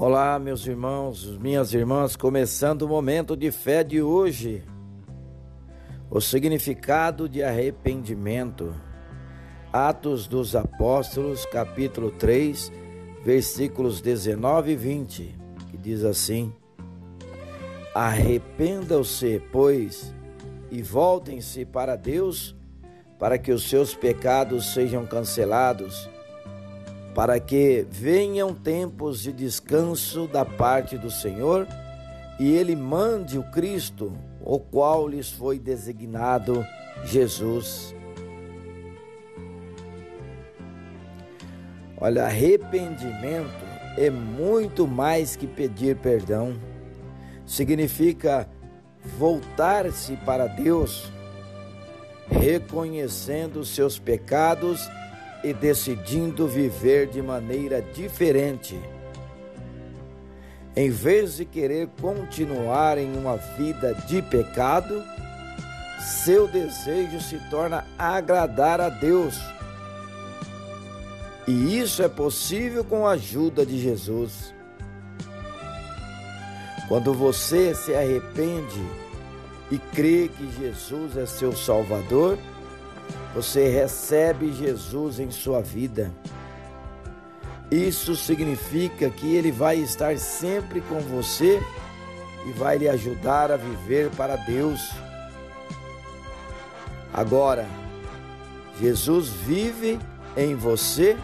Olá, meus irmãos, minhas irmãs, começando o momento de fé de hoje. O significado de arrependimento. Atos dos Apóstolos, capítulo 3, versículos 19 e 20, que diz assim: Arrependam-se, pois, e voltem-se para Deus, para que os seus pecados sejam cancelados para que venham tempos de descanso da parte do Senhor e ele mande o Cristo, o qual lhes foi designado Jesus. Olha, arrependimento é muito mais que pedir perdão. Significa voltar-se para Deus, reconhecendo seus pecados e decidindo viver de maneira diferente. Em vez de querer continuar em uma vida de pecado, seu desejo se torna agradar a Deus. E isso é possível com a ajuda de Jesus. Quando você se arrepende e crê que Jesus é seu Salvador, você recebe Jesus em sua vida. Isso significa que Ele vai estar sempre com você e vai lhe ajudar a viver para Deus. Agora, Jesus vive em você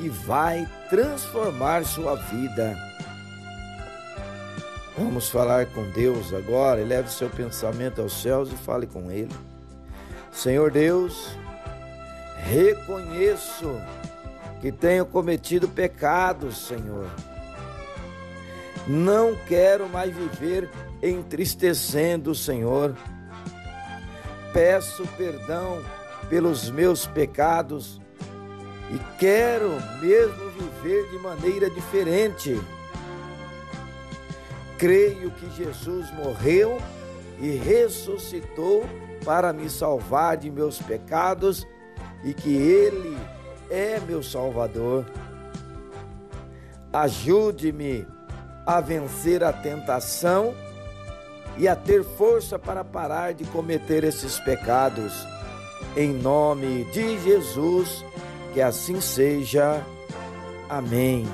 e vai transformar sua vida. Vamos falar com Deus agora. Eleve seu pensamento aos céus e fale com Ele. Senhor Deus, reconheço que tenho cometido pecados, Senhor. Não quero mais viver entristecendo o Senhor. Peço perdão pelos meus pecados e quero mesmo viver de maneira diferente. Creio que Jesus morreu e ressuscitou para me salvar de meus pecados e que Ele é meu Salvador. Ajude-me a vencer a tentação e a ter força para parar de cometer esses pecados. Em nome de Jesus, que assim seja. Amém.